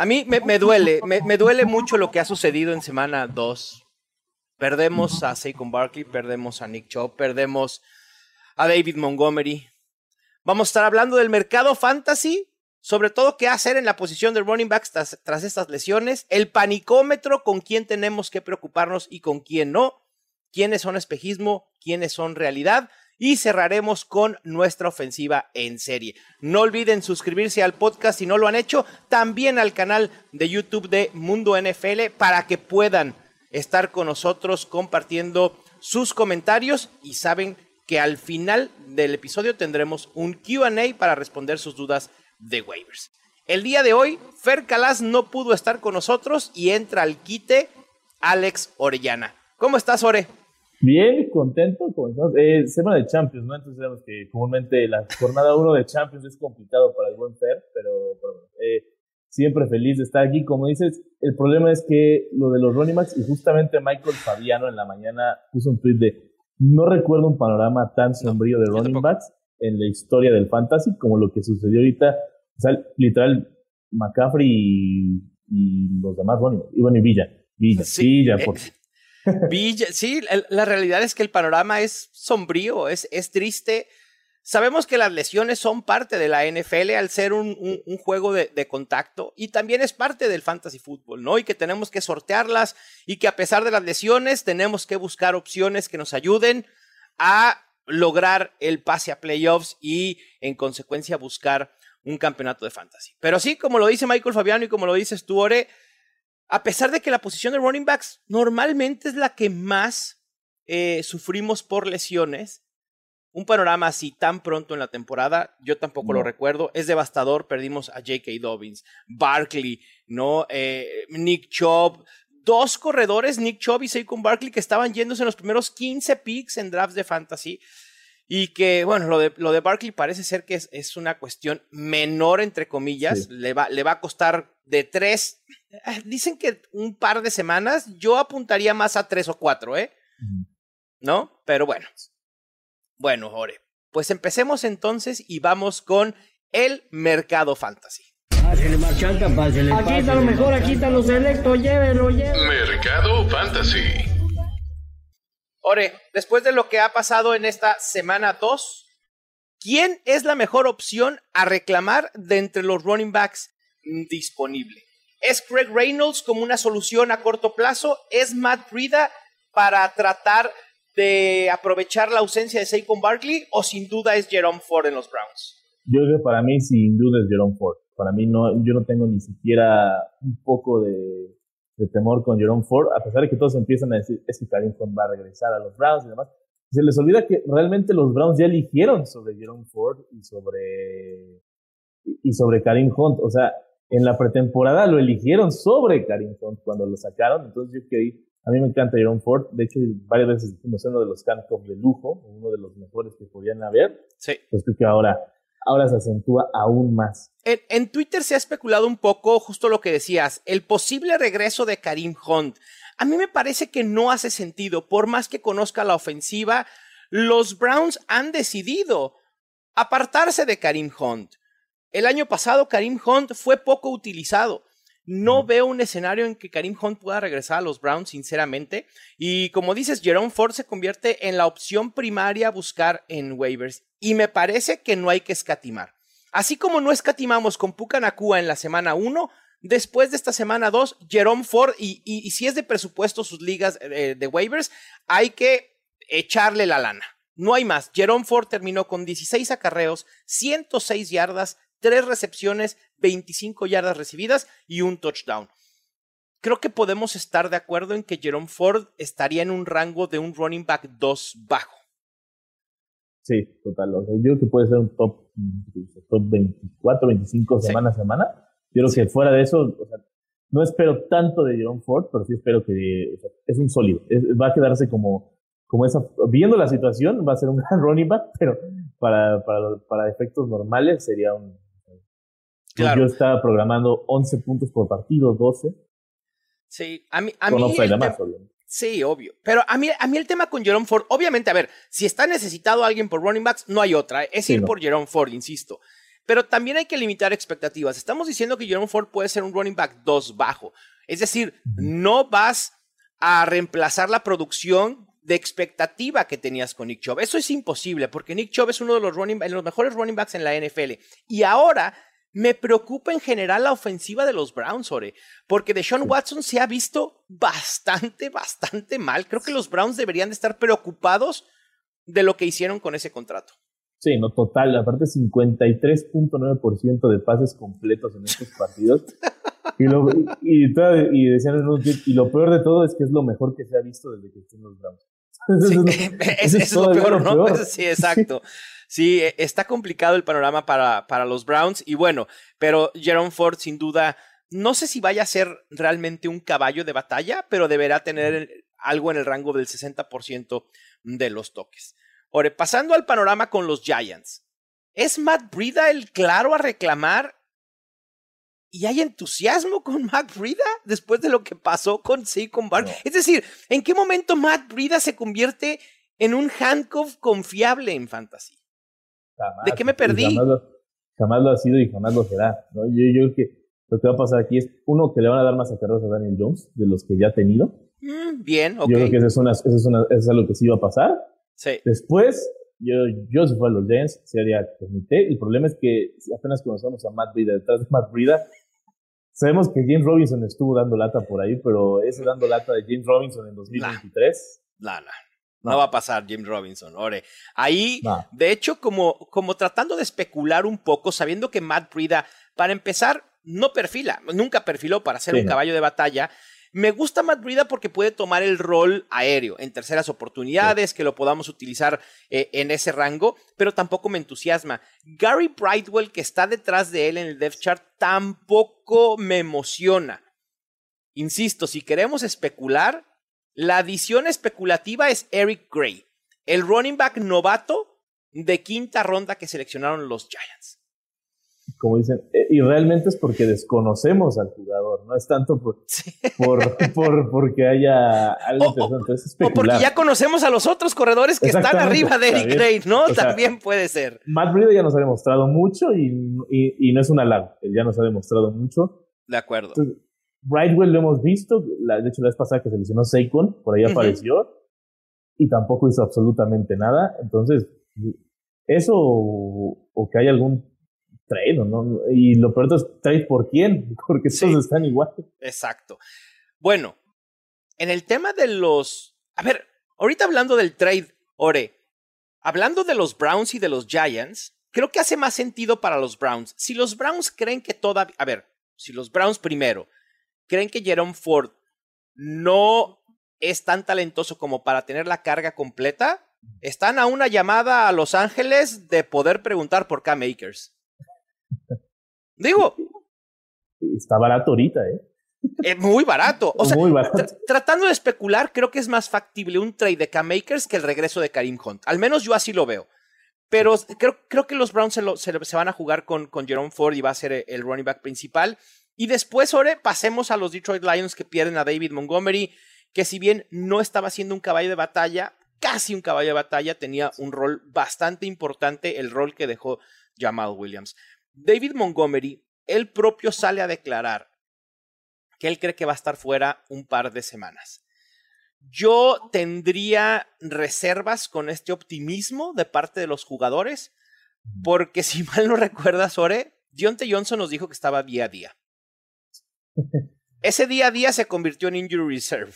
A mí me, duele, me, duele mucho lo que ha sucedido en semana 2. Perdemos a Saquon Barkley, perdemos a Nick Chubb, perdemos a David Montgomery. Vamos a estar hablando del mercado fantasy sobre todo qué hacer en la posición de running backs tras, estas lesiones, el panicómetro con quién tenemos que preocuparnos y con quién no, quiénes son espejismo, quiénes son realidad y cerraremos con nuestra ofensiva en serie. No olviden suscribirse al podcast si no lo han hecho, también al canal de YouTube de Mundo NFL para que puedan estar con nosotros compartiendo sus comentarios y saben que al final del episodio tendremos un QA para responder sus dudas de waivers. El día de hoy, Fer Calas no pudo estar con nosotros y entra al quite Alex Orellana. ¿Cómo estás, Ore? Bien, contento. Eh, semana de Champions, ¿no? Entonces sabemos que comúnmente la jornada 1 de Champions es complicado para el buen Fer, pero, eh, siempre feliz de estar aquí. Como dices, el problema es que lo de los running backs, y justamente Michael Fabiano en la mañana puso un tweet de no recuerdo un panorama tan sombrío de running backs en la historia del fantasy como lo que sucedió ahorita. O sea, literal, McCaffrey y, los demás, bueno, y bueno, y Villa. Villa, Villa, por... Eh, Sí, la realidad es que el panorama es sombrío, es, es triste. Sabemos que las lesiones son parte de la NFL al ser un, un, juego de, de, contacto y también es parte del fantasy fútbol, ¿no? Y que tenemos que sortearlas y que a pesar de las lesiones tenemos que buscar opciones que nos ayuden a lograr el pase a playoffs y en consecuencia buscar un campeonato de fantasy. Pero sí, como lo dice Michael Fabiano y como lo dices tú, Ore, a pesar de que la posición de running backs normalmente es la que más eh, sufrimos por lesiones, un panorama así tan pronto en la temporada, yo tampoco lo recuerdo, es devastador, perdimos a J.K. Dobbins, Barkley, ¿no? Eh, Nick Chubb, dos corredores, Nick Chubb y Saquon Barkley, que estaban yéndose en los primeros 15 picks en drafts de fantasy. Y que, bueno, lo de, lo de Barkley parece ser que es, una cuestión menor, entre comillas. Le, va, le va a costar de tres. Eh, dicen que un par de semanas. Yo apuntaría más a tres o cuatro, ¿eh? ¿No? Pero bueno. Bueno, Ore. Pues empecemos entonces y vamos con el mercado fantasy. Aquí está lo mejor, aquí están los selectos, llévelo, llévelo. Mercado fantasy. Ore, después de lo que ha pasado en esta semana 2, ¿quién es la mejor opción a reclamar de entre los running backs disponibles? ¿Es Craig Reynolds como una solución a corto plazo? ¿Es Matt Brida para tratar de aprovechar la ausencia de Saquon Barkley? ¿O sin duda es Jerome Ford en los Browns? Yo creo que para mí sin duda es Jerome Ford. Para mí no, yo no tengo ni siquiera un poco de, de temor con Jerome Ford, a pesar de que todos empiezan a decir, es que Karim Hunt va a regresar a los Browns y demás. Se les olvida que realmente los Browns ya eligieron sobre Jerome Ford y sobre, y sobre Karim Hunt. O sea, en la pretemporada lo eligieron sobre Karim Hunt cuando lo sacaron. Entonces yo que a mí me encanta Jerome Ford. De hecho, varias veces dijimos uno de los handcuffs de lujo, uno de los mejores que podían haber. Sí. Pues creo que ahora ahora se acentúa aún más. En, Twitter se ha especulado un poco justo lo que decías, el posible regreso de Karim Hunt. A mí me parece que no hace sentido, por más que conozca la ofensiva, los Browns han decidido apartarse de Karim Hunt. El año pasado Karim Hunt fue poco utilizado. No veo un escenario en que Karim Hunt pueda regresar a los Browns, sinceramente. Y como dices, Jerome Ford se convierte en la opción primaria a buscar en waivers. Y me parece que no hay que escatimar. Así como no escatimamos con Puka Nakua en la semana 1, después de esta semana 2, Jerome Ford, y, si es de presupuesto sus ligas de, de waivers, hay que echarle la lana. No hay más. Jerome Ford terminó con 16 acarreos, 106 yardas, tres recepciones, 25 yardas recibidas y un touchdown. Creo que podemos estar de acuerdo en que Jerome Ford estaría en un rango de un running back 2 bajo. Sí, total. yo creo que puede ser un top, top 24, 25 semana a semana. Yo creo que fuera de eso, no espero tanto de Jerome Ford, pero sí espero que es un sólido. va a quedarse como, como esa, viendo la situación, va a ser un gran running back, pero para, para, para efectos normales sería un... Claro. Yo estaba programando 11 puntos por partido, 12. Sí, a mí... A mí Sí, obvio. Pero a mí, a mí el tema con Jerome Ford, obviamente, a ver, si está necesitado alguien por running backs, no hay otra. Es ir por Jerome Ford, insisto. Pero también hay que limitar expectativas. Estamos diciendo que Jerome Ford puede ser un running back 2 bajo. Es decir, no vas a reemplazar la producción de expectativa que tenías con Nick Chubb. Eso es imposible porque Nick Chubb es uno de los, running, los mejores running backs en la NFL. Y ahora me preocupa en general la ofensiva de los Browns, Ore, porque Deshaun Watson se ha visto bastante, bastante mal. Creo que los Browns deberían de estar preocupados de lo que hicieron con ese contrato. Sí, no, total. Aparte, 53.9% de pases completos en estos partidos. y, lo, y, y, decían y lo peor de todo es que es lo mejor que se ha visto desde que estén los Browns. Sí, es, es, lo peor, ¿no? Sí, exacto. Sí, e, está complicado el panorama para, para los Browns. Y bueno, pero Jerome Ford, sin duda, no sé si vaya a ser realmente un caballo de batalla, pero deberá tener algo en el rango del 60% de los toques. Ahora, pasando al panorama con los Giants. ¿Es Matt Brida el claro a reclamar? ¿Y hay entusiasmo con Matt Brida después de lo que pasó con Saquon Barkley? Es decir, ¿en qué momento Matt Brida se convierte en un handcuff confiable en fantasy? ¿De qué me perdí? Jamás lo, ha sido y jamás lo será. Yo, creo que lo que va a pasar aquí es, uno, que le van a dar más acarreos a Daniel Jones de los que ya ha tenido. Mm, bien, ok. Yo creo que eso es, una, eso es, una, eso es algo que sí va a pasar. Después, yo, yo si fuera los Giants, se haría comité. El problema es que apenas conocemos a Matt Brida, detrás de Matt Brida, sabemos que James Robinson estuvo dando lata por ahí, pero ese dando lata de James Robinson en 2023. Nah, No. va a pasar James Robinson, ore. Ahí, de hecho, como, como tratando de especular un poco, sabiendo que Matt Brida, para empezar, no perfila, nunca perfiló para ser un caballo de batalla. Me gusta Matt Brida porque puede tomar el rol aéreo en terceras oportunidades, que lo podamos utilizar eh, en ese rango, pero tampoco me entusiasma. Gary Brightwell, que está detrás de él en el depth chart, tampoco me emociona. Insisto, si queremos especular, la adición especulativa es Eric Gray, el running back novato de quinta ronda que seleccionaron los Giants como dicen, eh, y realmente es porque desconocemos al jugador, no es tanto por, por, porque haya algo interesante, es O porque ya conocemos a los otros corredores que están arriba de Eric Gray, ¿no? También puede ser. Matt Breida ya nos ha demostrado mucho y, y, no es un halago, él ya nos ha demostrado mucho. De acuerdo. Brightwell lo hemos visto, de hecho la vez pasada que se lesionó Saquon, por ahí apareció, y tampoco hizo absolutamente nada, entonces, eso o que haya algún trade, ¿no? Y lo peor es trade por quién, porque todos están igual. Exacto. Bueno, en el tema de los... A ver, ahorita hablando del trade, Ore, hablando de los Browns y de los Giants, creo que hace más sentido para los Browns. Si los Browns creen que toda... A ver, si los Browns primero creen que Jerome Ford no es tan talentoso como para tener la carga completa, están a una llamada a Los Ángeles de poder preguntar por K-Makers. Digo. Está barato ahorita, ¿eh? Es muy barato. O sea, tratando de especular, creo que es más factible un trade de K-Makers que el regreso de Karim Hunt. Al menos yo así lo veo. Pero creo, creo que los Browns se, van a jugar con, con Jerome Ford y va a ser el running back principal. Y después, Ore, pasemos a los Detroit Lions que pierden a David Montgomery, que si bien no estaba siendo un caballo de batalla, casi un caballo de batalla, tenía un rol bastante importante, el rol que dejó Jamal Williams. David Montgomery, él propio sale a declarar que él cree que va a estar fuera un par de semanas. Yo tendría reservas con este optimismo de parte de los jugadores, porque si mal no recuerdas, Ore, Dionte Johnson nos dijo que estaba día a día. Ese día a día se convirtió en injury reserve.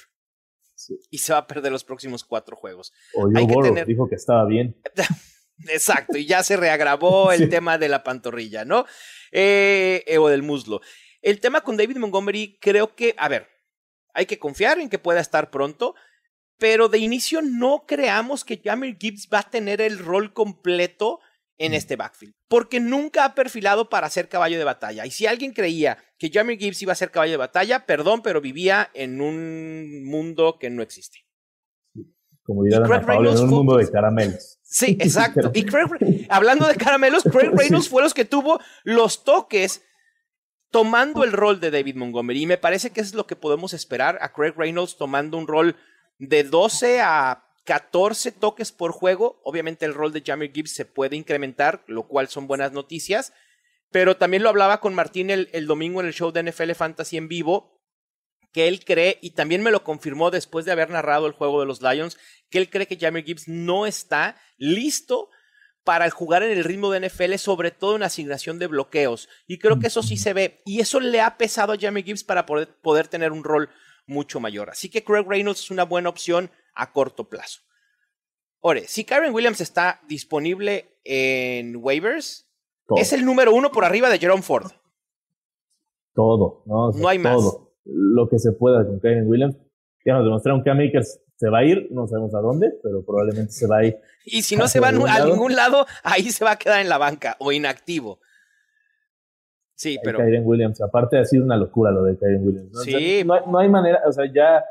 Y se va a perder los próximos cuatro juegos. O Hay dijo que estaba bien. Exacto, y ya se reagravó el tema de la pantorrilla, ¿no? Eh, eh, o del muslo. El tema con David Montgomery, creo que, a ver, hay que confiar en que pueda estar pronto, pero de inicio no creamos que Jamir Gibbs va a tener el rol completo en este backfield, porque nunca ha perfilado para ser caballo de batalla. Y si alguien creía que Jamie Gibbs iba a ser caballo de batalla, perdón, pero vivía en un mundo que no existe. Como diría en un mundo de caramelos. Sí, exacto. y hablando de caramelos, Craig Reynolds fue los que tuvo los toques tomando el rol de David Montgomery. Y me parece que es lo que podemos esperar a Craig Reynolds tomando un rol de 12 a 14 toques por juego. Obviamente el rol de Jamie Gibbs se puede incrementar, lo cual son buenas noticias. Pero también lo hablaba con Martín el, el domingo en el show de NFL Fantasy en vivo que él cree, y también me lo confirmó después de haber narrado el juego de los Lions, que él cree que Jamie Gibbs no está listo para jugar en el ritmo de NFL, sobre todo en asignación de bloqueos. Y creo que eso sí se ve. Y eso le ha pesado a Jamie Gibbs para poder, poder tener un rol mucho mayor. Así que Craig Reynolds es una buena opción a corto plazo. Ore, si Karen Williams está disponible en waivers, es el número uno por arriba de Jerome Ford. Todo, no, no hay más lo que se pueda con Kevin Williams. Ya nos demostraron que Makers se va a ir, no sabemos a dónde, pero probablemente se va a ir. Y si no se va a ningún lado, ahí se va a quedar en la banca o inactivo. Sí, pero. Kyren Williams, aparte ha sido una locura lo de Kyren Williams. ¿no? Sí. no, hay, manera, o sea, ya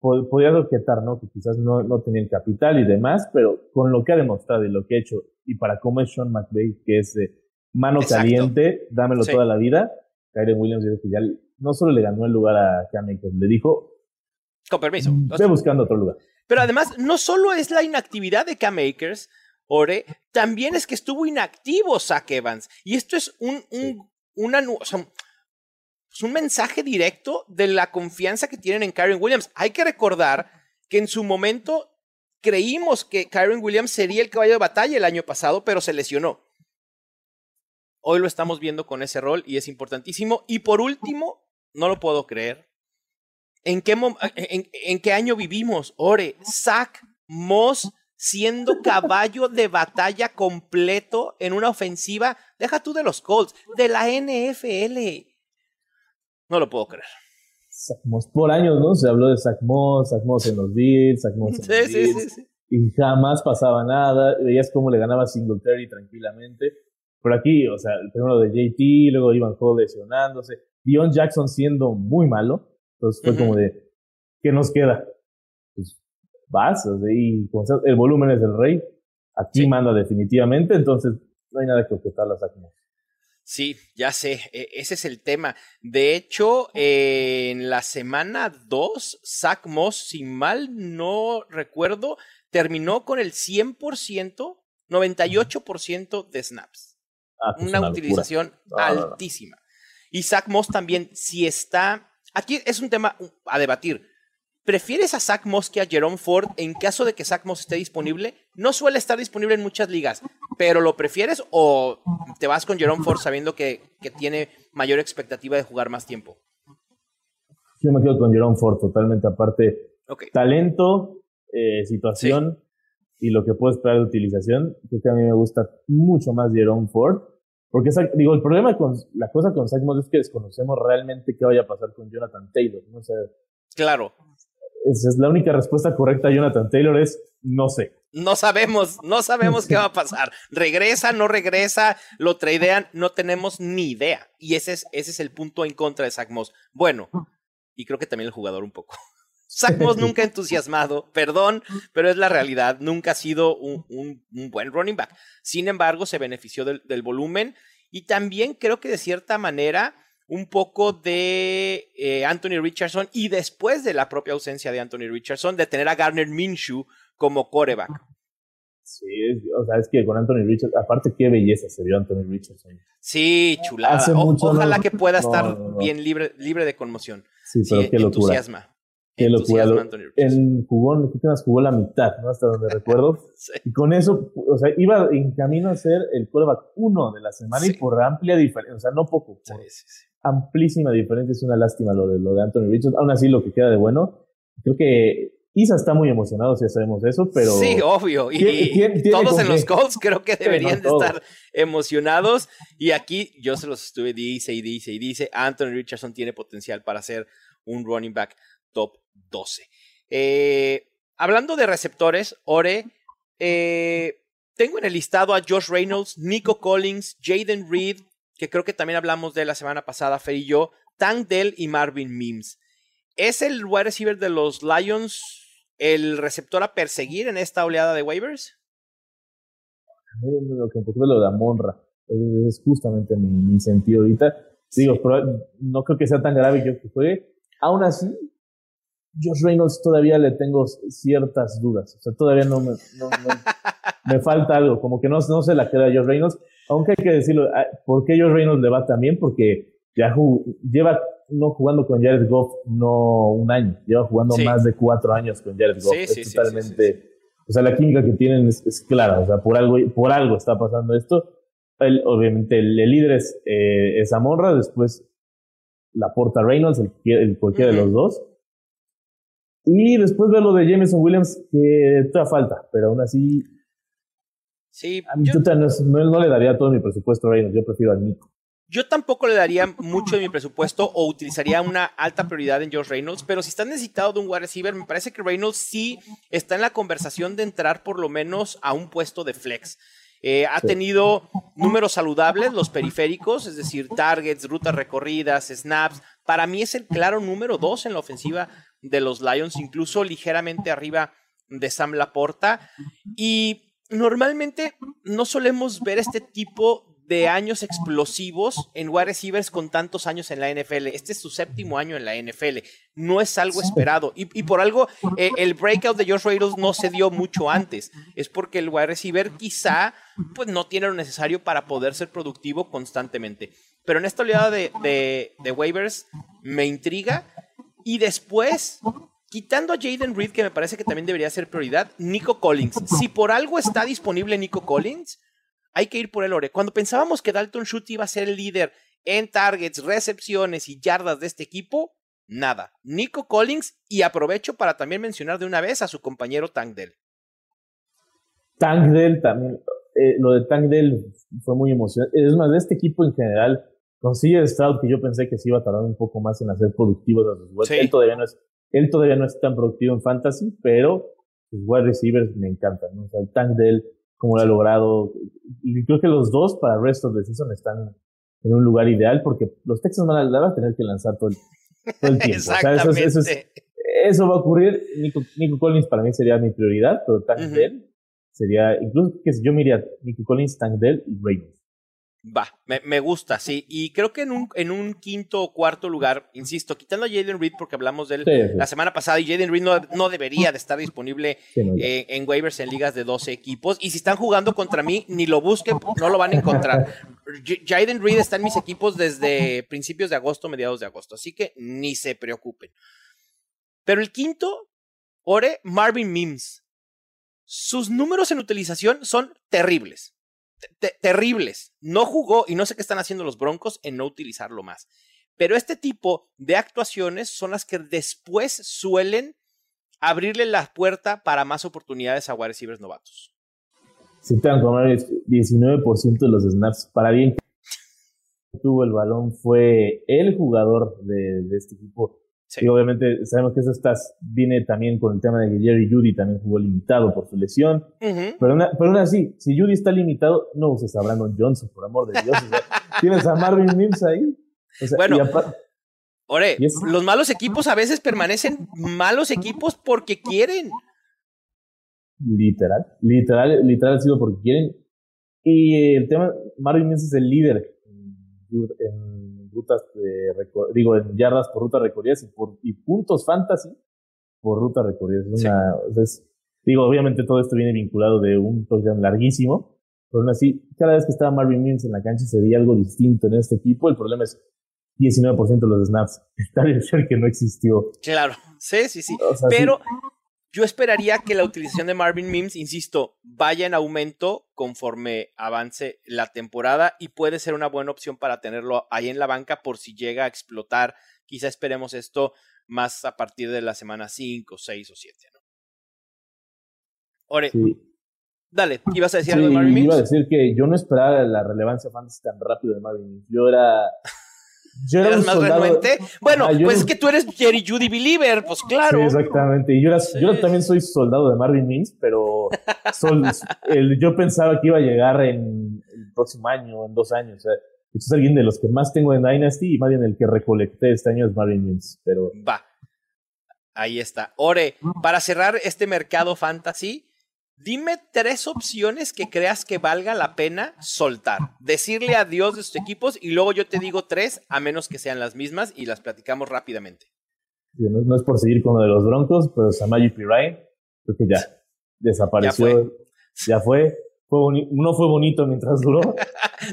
podría objetar, ¿no? Que quizás no, no tenía el capital y demás, pero con lo que ha demostrado y lo que ha hecho, y para cómo es Sean McVay, que es mano caliente, dámelo toda la vida, Kyren Williams, yo creo que ya no solo le ganó el lugar a Cam le dijo. Con permiso. Ve buscando otro lugar. Pero además, no solo es la inactividad de Cam Akers, Ore, también es que estuvo inactivo Zach Evans. Y esto es un, un, una, un mensaje directo de la confianza que tienen en Kyron Williams. Hay que recordar que en su momento creímos que Kyron Williams sería el caballo de batalla el año pasado, pero se lesionó. Hoy lo estamos viendo con ese rol y es importantísimo. Y por último, no lo puedo creer. ¿En qué, en, qué año vivimos? Ore, Zach Moss siendo caballo de batalla completo en una ofensiva, deja tú de los Colts, de la NFL. No lo puedo creer. Por años, ¿no? Se habló de Zach Moss en los Bills, Zach Moss en los sí, Sí, sí, y jamás pasaba nada. Veías cómo le ganaba Singletary tranquilamente. Pero aquí, o sea, el primero de JT, luego Ivan Hall lesionándose. Dion Jackson siendo muy malo. Entonces fue como de, ¿qué nos queda? Vas, y el volumen es el rey. Aquí manda definitivamente, entonces no hay nada que objetar las máquinas. Sí, ya sé, e, ese es el tema. De hecho, en la semana 2, Zach Moss, si mal no recuerdo, terminó con el 100%, 98% de snaps. Ah, pues una, utilización altísima. Y Zach Moss también, si está. Aquí es un tema a debatir. ¿Prefieres a Zach Moss que a Jerome Ford en caso de que Zach Moss esté disponible? No suele estar disponible en muchas ligas, pero ¿lo prefieres o te vas con Jerome Ford sabiendo que, que tiene mayor expectativa de jugar más tiempo? Yo me quedo con Jerome Ford totalmente aparte. Talento, eh, situación y lo que puedo esperar de utilización. Creo que a mí me gusta mucho más Jerome Ford. Porque, digo, el problema con la cosa con Zach Moss es que desconocemos realmente qué vaya a pasar con Jonathan Taylor. claro. Esa es la única respuesta correcta a Jonathan Taylor es no sé. No sabemos, no sabemos qué va a pasar. Regresa, no regresa, lo tradean, no tenemos ni idea. Y ese es, ese es el punto en contra de Zach Moss. Bueno, y creo que también el jugador un poco. Zach Moss nunca entusiasmado, perdón, pero es la realidad. Nunca ha sido un, un, buen running back. Sin embargo, se benefició del, del, volumen y también creo que de cierta manera un poco de eh, Anthony Richardson y después de la propia ausencia de Anthony Richardson, de tener a Garner Minshew como coreback. Sí, o sea, es que con Anthony Richardson, aparte qué belleza se vio Anthony Richardson. Sí, chulada. ojalá que pueda estar bien libre, libre de conmoción. Sí, pero qué locura. Entusiasma. Qué locura. En jugó, jugó la mitad, ¿no? Hasta donde recuerdo. Y con eso, o sea, iba en camino a ser el quarterback uno de la semana y por amplia diferencia, o sea, no poco, amplísima diferencia. Es una lástima lo de, lo de Anthony Richards. Aún así, lo que queda de bueno, creo que Isa está muy emocionado, si ya sabemos eso, pero. Sí, obvio. Y todos en los Colts creo que deberían de estar emocionados. Y aquí yo se los estuve, dice y dice y dice: Anthony Richardson tiene potencial para ser un running back top 12. Eh, hablando de receptores, Ore, eh, tengo en el listado a Josh Reynolds, Nico Collins, Jaden Reed, que creo que también hablamos de la semana pasada, Fer y yo, Tank Dell y Marvin Mims. ¿Es el wide receiver de los Lions el receptor a perseguir en esta oleada de waivers? Lo que lo de Amonra es justamente mi, sentido ahorita. Digo, no creo que sea tan grave yo que juegue. Aún así, Josh Reynolds todavía le tengo ciertas dudas. O sea, todavía no me, me falta algo. Como que no, no se la queda a Josh Reynolds. Aunque hay que decirlo, ah, ¿por qué Josh Reynolds le va también? Porque ya lleva no jugando con Jared Goff no un año, lleva jugando más de cuatro años con Jared Goff. es totalmente, o sea, la química que tienen es, clara, o sea, por algo, por algo está pasando esto. obviamente el, líder es, eh, es Amorra, después la porta Reynolds, el, cualquiera de los dos. Y después ver lo de Jameson Williams, que todavía falta, pero aún así. Sí, a mí yo, no, le daría todo mi presupuesto a Reynolds, yo prefiero a Nico. Yo tampoco le daría mucho de mi presupuesto o utilizaría una alta prioridad en Josh Reynolds, pero si estás necesitado de un wide receiver, me parece que Reynolds sí está en la conversación de entrar por lo menos a un puesto de flex. Eh, ha tenido números saludables, los periféricos, es decir, targets, rutas recorridas, snaps. Para mí es el claro número dos en la ofensiva de los Lions, incluso ligeramente arriba de Sam Laporta. Y normalmente no solemos ver este tipo de años explosivos en wide receivers con tantos años en la NFL. Este es su séptimo año en la NFL. No es algo esperado. Y, por algo, eh, el breakout de Josh Reynolds no se dio mucho antes. Es porque el wide receiver quizá pues, no tiene lo necesario para poder ser productivo constantemente. Pero en esta oleada de, de, de waivers me intriga. Y después, quitando a Jaden Reed, que me parece que también debería ser prioridad, Nico Collins. Si por algo está disponible Nico Collins, hay que ir por el ore. Cuando pensábamos que Dalton Schultz iba a ser el líder en targets, recepciones y yardas de este equipo, nada. Nico Collins y aprovecho para también mencionar de una vez a su compañero Tank Dell. Tank Dell también, eh, lo de Tank Dell fue muy emocionante. Es más, de este equipo en general, con CJ Stroud, que yo pensé que se iba a tardar un poco más en hacer productivos a sus Él, todavía no es, él todavía no es tan productivo en fantasy, pero sus wide receivers me encantan. O sea, el Tank Dell como lo ha logrado. Y creo que los dos para el resto de season están en un lugar ideal porque los Texans van a, tener que lanzar todo el, tiempo. Exactamente. eso, va a ocurrir. Nico, Collins para mí sería mi prioridad, pero Tank Dell sería, incluso que yo miraría Nico Collins, Tank Dell y Ravens. Va, me, gusta, sí. Y creo que en un, en un quinto o cuarto lugar, insisto, quitando a Jaden Reed porque hablamos de él la semana pasada y Jaden Reed no, debería de estar disponible eh, en waivers en ligas de 12 equipos. Y si están jugando contra mí, ni lo busquen, no lo van a encontrar. Jaden Reed está en mis equipos desde principios de agosto, mediados de agosto. Así que ni se preocupen. Pero el quinto, Ore, Marvin Mims. Sus números en utilización son terribles terribles. No jugó y no sé qué están haciendo los Broncos en no utilizarlo más. Pero este tipo de actuaciones son las que después suelen abrirle la puerta para más oportunidades a wide receivers novatos. Sí, te 19% de los snaps. Para bien tuvo el balón fue el jugador de este equipo y obviamente sabemos que eso estás, viene también con el tema de que Jerry Judy también jugó limitado por su lesión. pero, aún así, si Judy está limitado, no uses a Brandon Johnson, por amor de Dios. tienes a Marvin Mims ahí. bueno, Ore, los malos equipos a veces permanecen malos equipos porque quieren. Literal, literal, literal ha sido porque quieren. Y el tema, Marvin Mims es el líder en rutas digo, en yardas por rutas recorridas y, por, y puntos fantasy por rutas recorridas. Es digo, obviamente todo esto viene vinculado de un touchdown larguísimo, pero aún así, cada vez que estaba Marvin Mims en la cancha se veía algo distinto en este equipo. El problema es 19% de los snaps. Está bien que no existió. Claro, sí, sí, sí. pero yo esperaría que la utilización de Marvin Mims, insisto, vaya en aumento conforme avance la temporada y puede ser una buena opción para tenerlo ahí en la banca por si llega a explotar. Quizá esperemos esto más a partir de la semana 5, 6 o 7, ¿no? Ore, dale, ¿ibas a decir algo de Marvin Mims? Iba a decir que yo no esperaba la relevancia fantasy tan rápido de Marvin Mims. Yo era Yo era ¿Eras un más soldado- renuente? Bueno, pues es que tú eres Jerry Judy Believer, pues claro. Sí, exactamente. Y yo, era- yo Sí. también soy soldado de Marvin Mims, pero sol- el- yo pensaba que iba a llegar en el próximo año, en dos años. O sea, es alguien de los que más tengo en Dynasty y más bien el que recolecté este año es Marvin Mims. Pero Va. Ahí está. Ore, para cerrar este mercado fantasy, dime tres opciones que creas que valga la pena soltar. Decirle adiós de sus equipos y luego yo te digo tres, a menos que sean las mismas y las platicamos rápidamente. no, no es por seguir con lo de los Broncos, pero Samaji Pirine, creo que ya desapareció. Ya fue. Fue boni- no fue bonito mientras duró.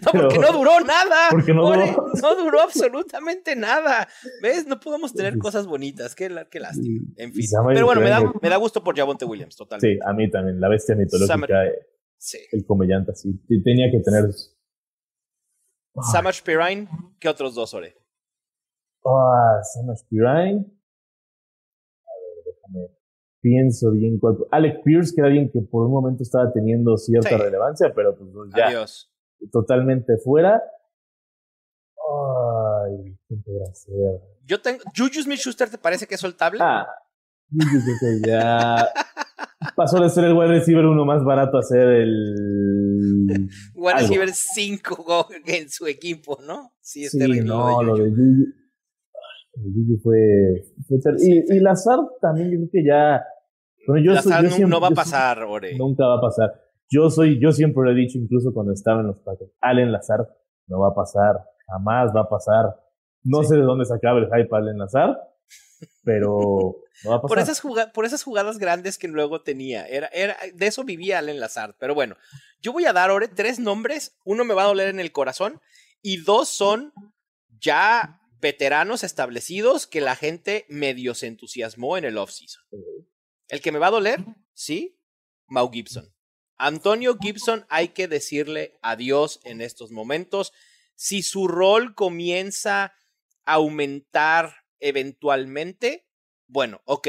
No, porque no duró nada. Porque no duró. no duró absolutamente nada. ¿Ves? No podemos tener cosas bonitas. Qué, lástima. En fin. Pero bueno, me da, me da gusto por Javonte Williams, totalmente. Sí, a mí también, la bestia mitológica, Summer- eh, Sí. el comediante, sí. Sí, Tenía que tener. Samach Pirine, ¿qué otros dos, Ore? Ah, Samaje Pirine. A ver, déjame. Pienso bien cuál. Alec Pierce, que era alguien que por un momento estaba teniendo cierta Sí. relevancia, pero pues ya Adiós. totalmente fuera. Ay, ¿quién podrá ser? Yo tengo. ¿Juju Smith Schuster te parece que es soltable? Ah, que ya pasó de ser el wide receiver uno más barato a ser el. Wide receiver 5 en su equipo, ¿no? Sí, es Sí, terrible. no, lo de Juju. Yuyu. Lo de Yuyu fue. fue ter- y, y Lazar también, yo creo que ya. Bueno, yo soy- Lazar yo no, siempre- no va a pasar, Ore. Nunca va a pasar. Yo soy, yo siempre lo he dicho, incluso cuando estaba en los Packers. Allen Lazar no va a pasar. Jamás va a pasar. No sé de dónde sacaba el hype Allen Lazar, pero no va a pasar. Por esas, juga- por esas jugadas grandes que luego tenía. Era, era, de eso vivía Allen Lazard. Pero bueno, yo voy a dar, Ore, tres nombres. Uno me va a doler en el corazón. Y dos son ya veteranos establecidos que la gente medio se entusiasmó en el offseason. El que me va a doler, sí, Mau Gibson. Antonio Gibson hay que decirle adiós en estos momentos. Si su rol comienza a aumentar eventualmente, bueno, ok,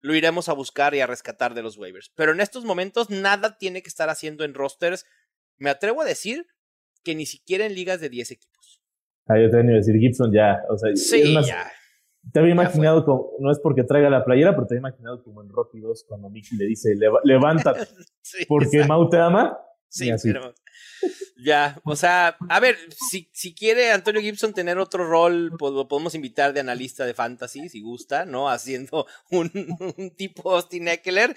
lo iremos a buscar y a rescatar de los waivers. Pero en estos momentos nada tiene que estar haciendo en rosters. Me atrevo a decir que ni siquiera en ligas de 10 equipos. Ah, yo te a decir Gibson ya. O sea, Sí, es más, ya. Te había imaginado como, no es porque traiga la playera, pero te había imaginado como en Rocky 2 cuando Mickey le dice, "Leva- levántate, Sí, porque exacto. Mau te ama. Sí, pero ya, o sea, a ver, si, si quiere Antonio Gibson tener otro rol, pues lo podemos invitar de analista de fantasy, si gusta, ¿no? Haciendo un, un tipo Austin Eckler,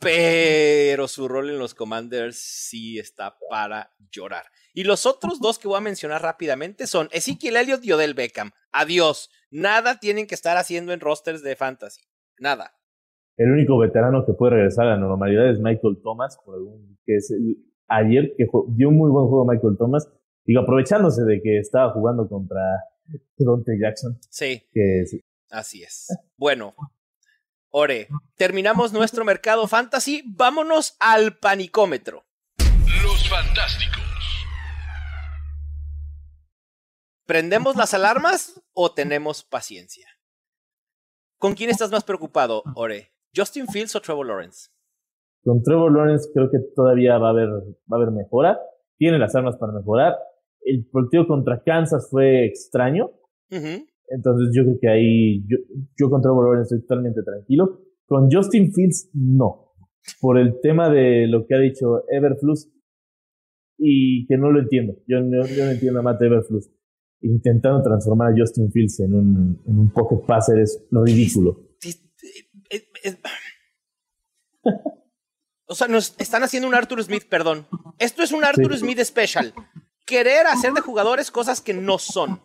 pero su rol en los Commanders sí está para llorar. Y los otros dos que voy a mencionar rápidamente son Ezekiel Elliott y Odell Beckham. Adiós. Nada tienen que estar haciendo en rosters de fantasy. Nada. El único veterano que puede regresar a la normalidad es Michael Thomas, por algún, que es el- ayer que dio un muy buen juego Michael Thomas, digo, aprovechándose de que estaba jugando contra Dante Jackson, Sí. que es- Así es. Bueno, Ore, terminamos nuestro mercado fantasy. Vámonos al panicómetro. Los Fantásticos. ¿Prendemos las alarmas o tenemos paciencia? ¿Con quién estás más preocupado, Ore? ¿Justin Fields o Trevor Lawrence? con Trevor Lawrence creo que todavía va a haber, va a haber mejora, tiene las armas para mejorar. El partido contra Kansas fue extraño. Entonces yo creo que ahí yo, yo con Trevor Lawrence estoy totalmente tranquilo. Con Justin Fields no. Por el tema de lo que ha dicho Everflux y que no lo entiendo. Yo no, yo no entiendo a Matt Everflux. Intentando transformar a Justin Fields en un, en un pocket passer es lo ridículo. O sea, nos están haciendo un Arthur Smith, perdón. Esto es un Arthur Sí. Smith special. Querer hacer de jugadores cosas que no son.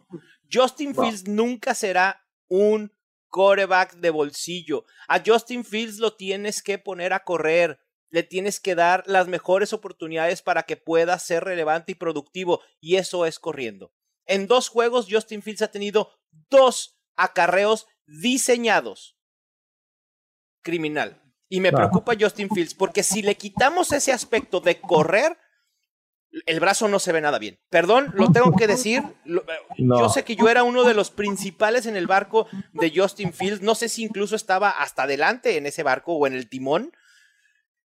Justin Wow. Fields nunca será un coreback de bolsillo. A Justin Fields lo tienes que poner a correr. Le tienes que dar las mejores oportunidades para que pueda ser relevante y productivo. Y eso es corriendo. En dos juegos, Justin Fields ha tenido dos acarreos diseñados. Criminal. Y me preocupa Justin Fields porque si le quitamos ese aspecto de correr, el brazo no se ve nada bien. Perdón, lo tengo que decir. lo- No. Yo sé que yo era uno de los principales en el barco de Justin Fields. No sé si incluso estaba hasta adelante en ese barco o en el timón.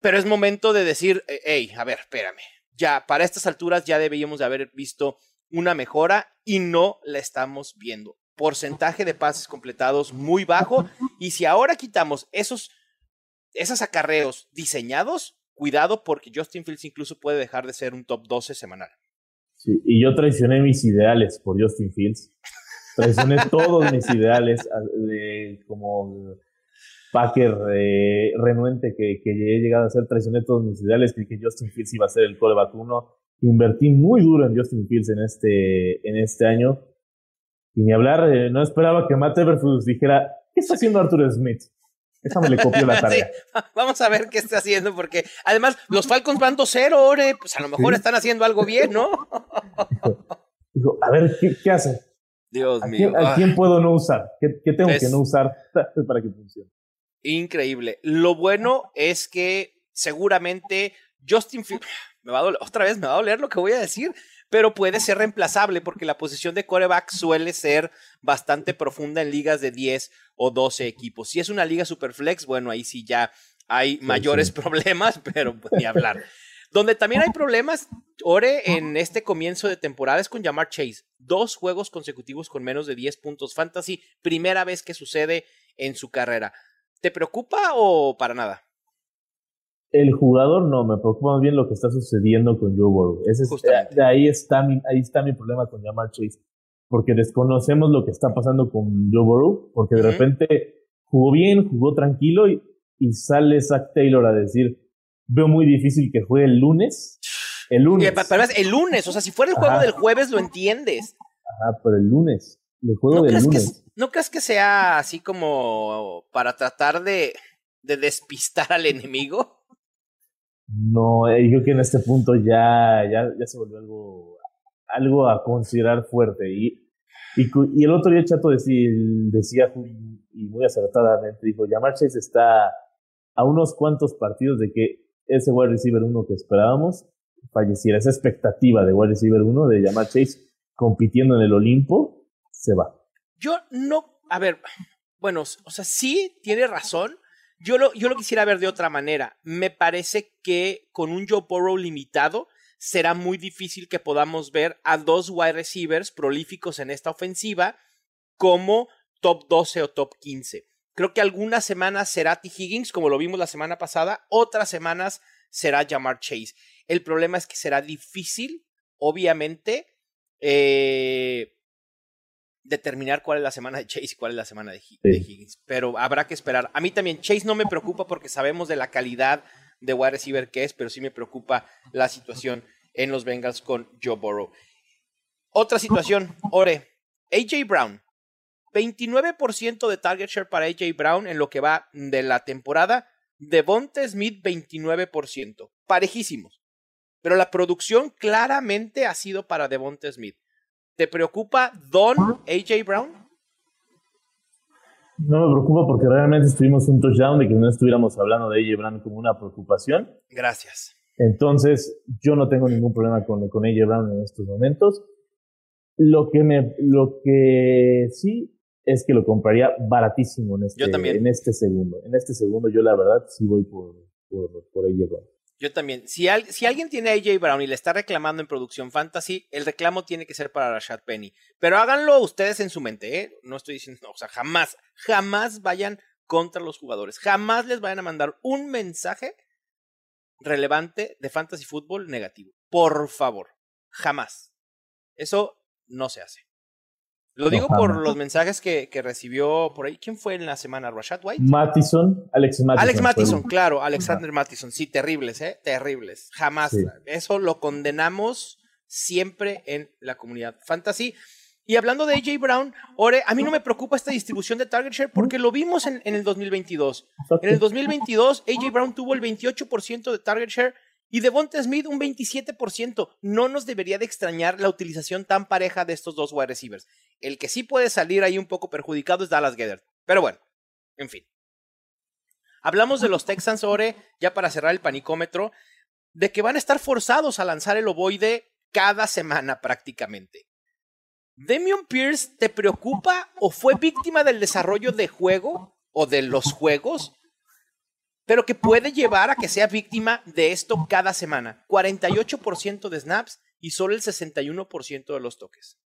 Pero es momento de decir, hey, a ver, espérame. Ya, para estas alturas ya debíamos de haber visto una mejora y no la estamos viendo. Porcentaje de pases completados muy bajo. Y si ahora quitamos esos, esos acarreos diseñados, cuidado porque Justin Fields incluso puede dejar de ser un top 12 semanal. Sí, y yo traicioné mis ideales por Justin Fields. Traicioné todos mis ideales de, como Packer eh, renuente que, que, he llegado a ser. Traicioné todos mis ideales. Creí que Justin Fields iba a ser el coreback 1. Invertí muy duro en Justin Fields en este, en este año. Y ni hablar, eh, no esperaba que Matt Everflux dijera, ¿qué está haciendo Arthur Smith? Déjame le copio la tarea. Vamos a ver qué está haciendo, porque además los Falcons van 2-0, Ore, pues a lo mejor están haciendo algo bien, ¿no? Dijo, a ver, ¿qué, qué hace? Dios ¿A mío. quién, ¿A quién puedo no usar? ¿Qué, qué tengo Es- que no usar para que funcione? Increíble. Lo bueno es que seguramente Justin Fields, me va a doler, otra vez me va a doler lo que voy a decir, pero puede ser reemplazable porque la posición de coreback suele ser bastante profunda en ligas de 10 o 12 equipos. Si es una liga super flex, bueno, ahí sí ya hay mayores sí. problemas, pero pues, ni hablar. Donde también hay problemas, Ore, en este comienzo de temporada es con Jamar Chase. Dos juegos consecutivos con menos de 10 puntos fantasy. Primera vez que sucede en su carrera. ¿Te preocupa o para nada? El jugador no, me preocupa más bien lo que está sucediendo con Joe Burrow. Ese es- Justamente. de ahí, está mi, ahí está mi problema con Jamar Chase. Porque desconocemos lo que está pasando con Joe Burrow, porque de repente jugó bien, jugó tranquilo y, y sale Zach Taylor a decir, veo muy difícil que juegue el lunes. El lunes. el lunes, o sea, si fuera el juego Ajá. del jueves, lo entiendes. Ajá, pero el lunes. El juego ¿No del crees, que, lunes. ¿No crees que sea así como para tratar de, de despistar al enemigo? No, eh, yo creo que en este punto ya, ya, ya se volvió algo, algo a considerar fuerte. Y, y, y el otro día Chato decía, y muy acertadamente, dijo, Jamar Chase está a unos cuantos partidos de que ese wide receiver uno que esperábamos falleciera. Esa expectativa de wide receiver uno de Jamar Chase compitiendo en el Olimpo se va. Yo no, a ver, bueno, o sea, sí tiene razón. Yo lo, yo lo quisiera ver de otra manera. Me parece que con un Joe Burrow limitado será muy difícil que podamos ver a dos wide receivers prolíficos en esta ofensiva como top 12 o top 15. Creo que algunas semanas será T. Higgins, como lo vimos la semana pasada, otras semanas será Jamar Chase. El problema es que será difícil, obviamente, eh, determinar cuál es la semana de Chase y cuál es la semana de, Sí. Higgins. Pero habrá que esperar. A mí también Chase no me preocupa porque sabemos de la calidad de wide receiver que es, pero sí me preocupa la situación en los Bengals con Joe Burrow. Otra situación, Ore, AJ Brown. 29% de target share para AJ Brown en lo que va de la temporada. Devonta Smith 29%. Parejísimos. Pero la producción claramente ha sido para Devonta Smith. ¿Te preocupa Don AJ Brown? No me preocupa porque realmente estuvimos un touchdown de que no estuviéramos hablando de AJ Brown como una preocupación. Gracias. Entonces, yo no tengo ningún problema con, con AJ Brown en estos momentos. Lo que, me, lo que sí es que lo compraría baratísimo en este, Yo también. en este segundo. En este segundo, yo la verdad sí voy por, por, por AJ Brown. Yo también. Si, al- si alguien tiene a AJ Brown y le está reclamando en producción fantasy, el reclamo tiene que ser para Rashad Penny. Pero háganlo ustedes en su mente, ¿eh? No estoy diciendo, no, o sea, jamás, jamás vayan contra los jugadores. Jamás les vayan a mandar un mensaje relevante de fantasy fútbol negativo. Por favor. Jamás. Eso no se hace. Lo digo por los mensajes que, que recibió por ahí. ¿Quién fue en la semana? ¿Rashad White? Mattison, Alex Mattison. Alex Mattison, claro, Alexander Mattison, sí, terribles, ¿eh? Terribles. Jamás. Sí. Eso lo condenamos siempre en la comunidad fantasy. Y hablando de AJ Brown, Ore, a mí no me preocupa esta distribución de target share porque lo vimos en, en el 2022. Exacto. En el 2022, AJ Brown tuvo el 28% de target share y Devonta Smith un 27%. No nos debería de extrañar la utilización tan pareja de estos dos wide receivers. El que sí puede salir ahí un poco perjudicado es Dallas Gedert. Pero bueno, en fin. Hablamos de los Texans, Ore, ya para cerrar el panicómetro, de que van a estar forzados a lanzar el ovoide cada semana prácticamente. ¿Demion Pierce te preocupa o fue víctima del desarrollo de juego o de los juegos? Pero que puede llevar a que sea víctima de esto cada semana. 48% de snaps y solo el 61% de los toques.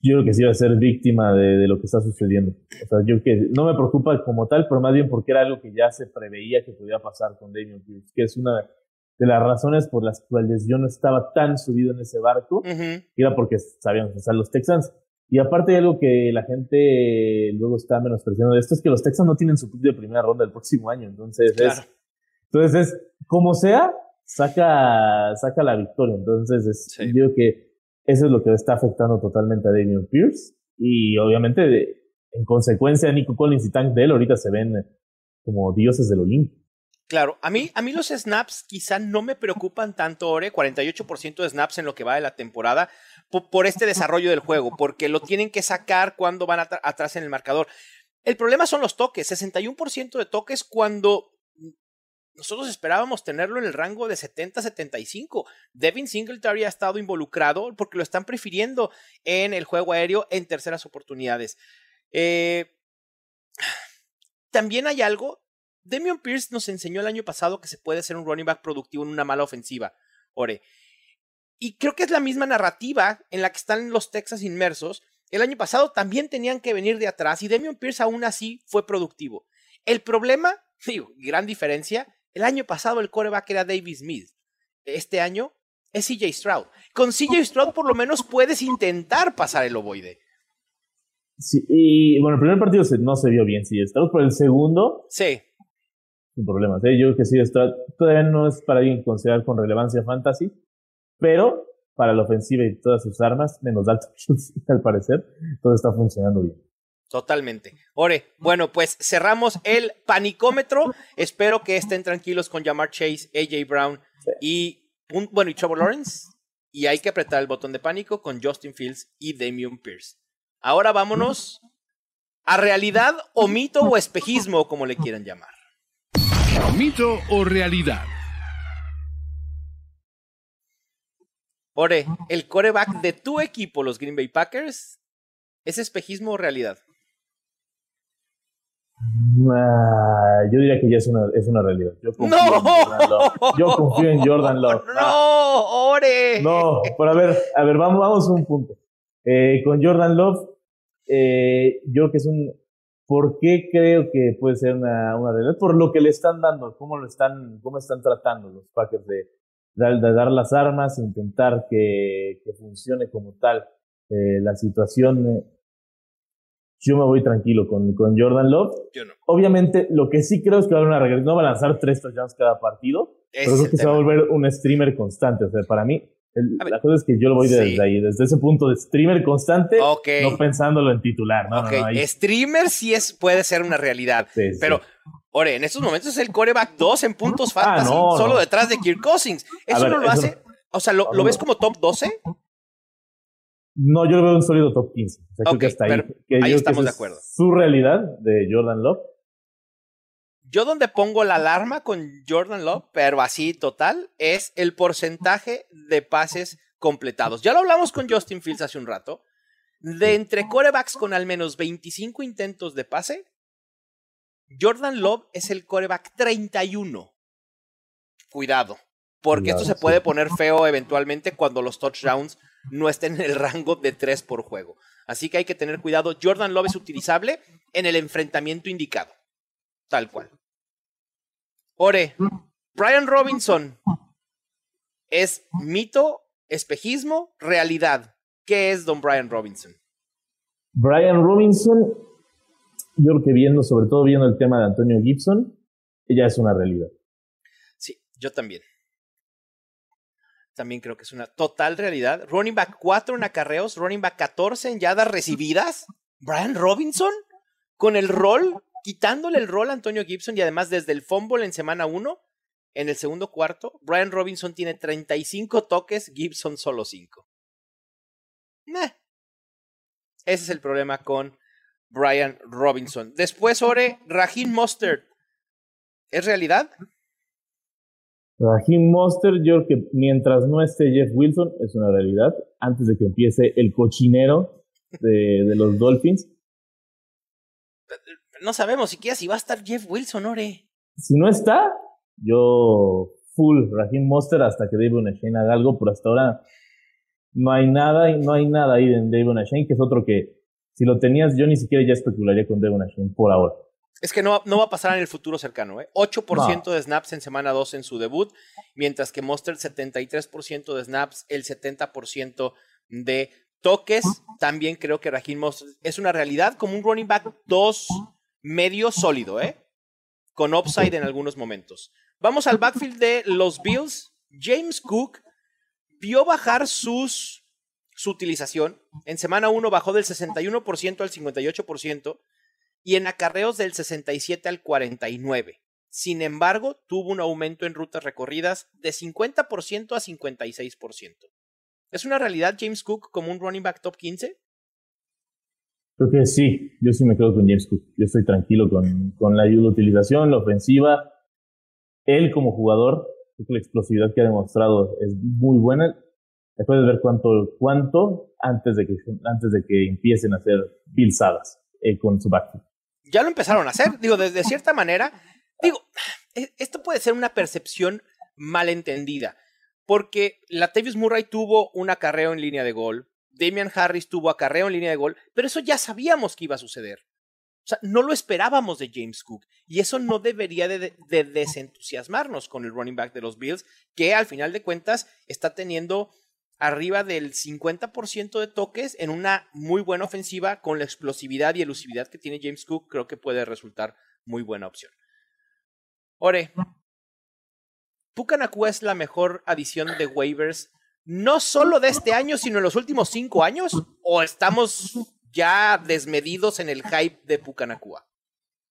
Yo creo que sí va a ser víctima de, lo que está sucediendo. O sea, yo que no me preocupa como tal, pero más bien porque era algo que ya se preveía que podía pasar con Damian Pierce, que es una de las razones por las cuales yo no estaba tan subido en ese barco, era porque sabíamos, o sea, los Texans. Y aparte hay algo que la gente luego está menospreciando de esto, es que los Texans no tienen su pick de primera ronda el próximo año, entonces es, entonces es, como sea, saca, saca la victoria, entonces es, yo creo que eso es lo que está afectando totalmente a Damian Pierce. Y obviamente, en consecuencia, Nico Collins y Tank Dell ahorita se ven como dioses del Olimpo. Claro, a mí, a mí los snaps quizá no me preocupan tanto, Ore, 48% de snaps en lo que va de la temporada, por, este desarrollo del juego, porque lo tienen que sacar cuando van atrás en el marcador. El problema son los toques, 61% de toques cuando nosotros esperábamos tenerlo en el rango de 70-75. Devin Singletary ha estado involucrado porque lo están prefiriendo en el juego aéreo en terceras oportunidades. Eh, también hay algo. Demian Pierce nos enseñó el año pasado que se puede ser un running back productivo en una mala ofensiva. Ore. Y creo que es la misma narrativa en la que están los Texas inmersos. El año pasado también tenían que venir de atrás y Demian Pierce aún así fue productivo. El problema, digo, gran diferencia, el año pasado el coreback era David Smith. Este año es CJ Stroud. Con CJ Stroud por lo menos puedes intentar pasar el ovoide. Sí, y bueno, el primer partido no se vio bien CJ Stroud, pero el segundo. Sí. Sin problemas. ¿eh? Yo creo que CJ Stroud todavía no es para alguien considerar con relevancia fantasy, pero para la ofensiva y todas sus armas, menos Dalton al parecer, todo está funcionando bien. Totalmente. Ore, bueno, pues cerramos el panicómetro. Espero que estén tranquilos con Jamar Chase, AJ Brown y, bueno, y Trevor Lawrence. Y hay que apretar el botón de pánico con Justin Fields y Damian Pierce. Ahora vámonos a realidad o mito o espejismo, como le quieran llamar. Mito o realidad. Ore, el coreback de tu equipo, los Green Bay Packers, ¿es espejismo o realidad? yo diría que ya es una, es una realidad. Yo confío, en Jordan Love. Yo confío en Jordan Love. No, ore. No, pero a ver, a ver, vamos, vamos a un punto. Eh, con Jordan Love, eh, yo creo que es un. ¿Por qué creo que puede ser una, una realidad? Por lo que le están dando, cómo lo están, cómo están tratando los Packers de, de, dar las armas, intentar que, que funcione como tal eh, la situación yo me voy tranquilo con, con Jordan Love. Yo no. Obviamente, lo que sí creo es que va a haber una regresión. No va a lanzar tres touchdowns cada partido, pero creo que se va a volver un streamer constante. O sea, para mí, la cosa es que yo lo voy desde ahí, desde ese punto de streamer constante, no pensándolo en titular. No, streamer sí es, puede ser una realidad, pero... Ore, en estos momentos es el coreback 2 en puntos ah, fantasy, solo detrás de Kirk Cousins. Eso no lo hace. O sea, ¿lo, ¿lo ves como top 12? No, yo lo veo un sólido top 15. O sea, creo que hasta ahí. ahí estamos de acuerdo. Su realidad de Jordan Love. Yo donde pongo la alarma con Jordan Love, pero así total, es el porcentaje de pases completados. Ya lo hablamos con Justin Fields hace un rato. De entre corebacks con al menos 25 intentos de pase, Jordan Love es el coreback 31. Cuidado, porque esto se puede poner feo eventualmente cuando los touchdowns no estén en el rango de 3 por juego. Así que hay que tener cuidado. Jordan Love es utilizable en el enfrentamiento indicado. Tal cual. Ore, Brian Robinson es mito, espejismo, realidad. ¿Qué es don Brian Robinson? Brian Robinson, yo creo que viendo, sobre todo viendo el tema de Antonio Gibson, ella es una realidad. Sí, yo también también creo que es una total realidad. Running back 4 en acarreos, running back 14 en yardas recibidas. Brian Robinson con el rol, quitándole el rol a Antonio Gibson y además desde el fumble en semana 1, en el segundo cuarto, Brian Robinson tiene 35 toques, Gibson solo 5. Ese es el problema con Brian Robinson. Después, Ore, Raheem Mustard. ¿Es realidad? Raheem Monster, yo creo que mientras no esté Jeff Wilson, es una realidad, antes de que empiece el cochinero de, de los Dolphins. No sabemos siquiera si va a estar Jeff Wilson, Ore. Si no está, yo full Raheem Monster hasta que David Shane haga algo, pero hasta ahora no hay nada, no hay nada ahí en David Shane, que es otro que si lo tenías, yo ni siquiera ya especularía con Shane por ahora. Es que no, no va a pasar en el futuro cercano, ¿eh? 8% de snaps en semana 2 en su debut, mientras que Monster 73% de snaps, el 70% de toques. También creo que Raheem Monster es una realidad como un running back 2 medio sólido, ¿eh? Con upside en algunos momentos. Vamos al backfield de los Bills. James Cook vio bajar sus, su utilización. En semana 1 bajó del 61% al 58% y en acarreos del 67 al 49. Sin embargo, tuvo un aumento en rutas recorridas de 50% a 56%. ¿Es una realidad James Cook como un running back top 15? Creo que sí, yo sí me quedo con James Cook. Yo estoy tranquilo con, con la utilización, la ofensiva. Él como jugador, creo que la explosividad que ha demostrado es muy buena. Después de ver cuánto, cuánto antes de que, antes de que empiecen a hacer pilsadas eh, con su backfield ya lo empezaron a hacer. Digo, de, cierta manera, digo, e, esto puede ser una percepción malentendida, porque Latavius Murray tuvo un acarreo en línea de gol, Damian Harris tuvo acarreo en línea de gol, pero eso ya sabíamos que iba a suceder. O sea, no lo esperábamos de James Cook. Y eso no debería de, de, desentusiasmarnos con el running back de los Bills, que al final de cuentas está teniendo arriba del 50% de toques en una muy buena ofensiva con la explosividad y elusividad que tiene James Cook, creo que puede resultar muy buena opción. Ore, Pucanacua es la mejor adición de waivers, no solo de este año, sino en los últimos cinco años, o estamos ya desmedidos en el hype de Pucanacua.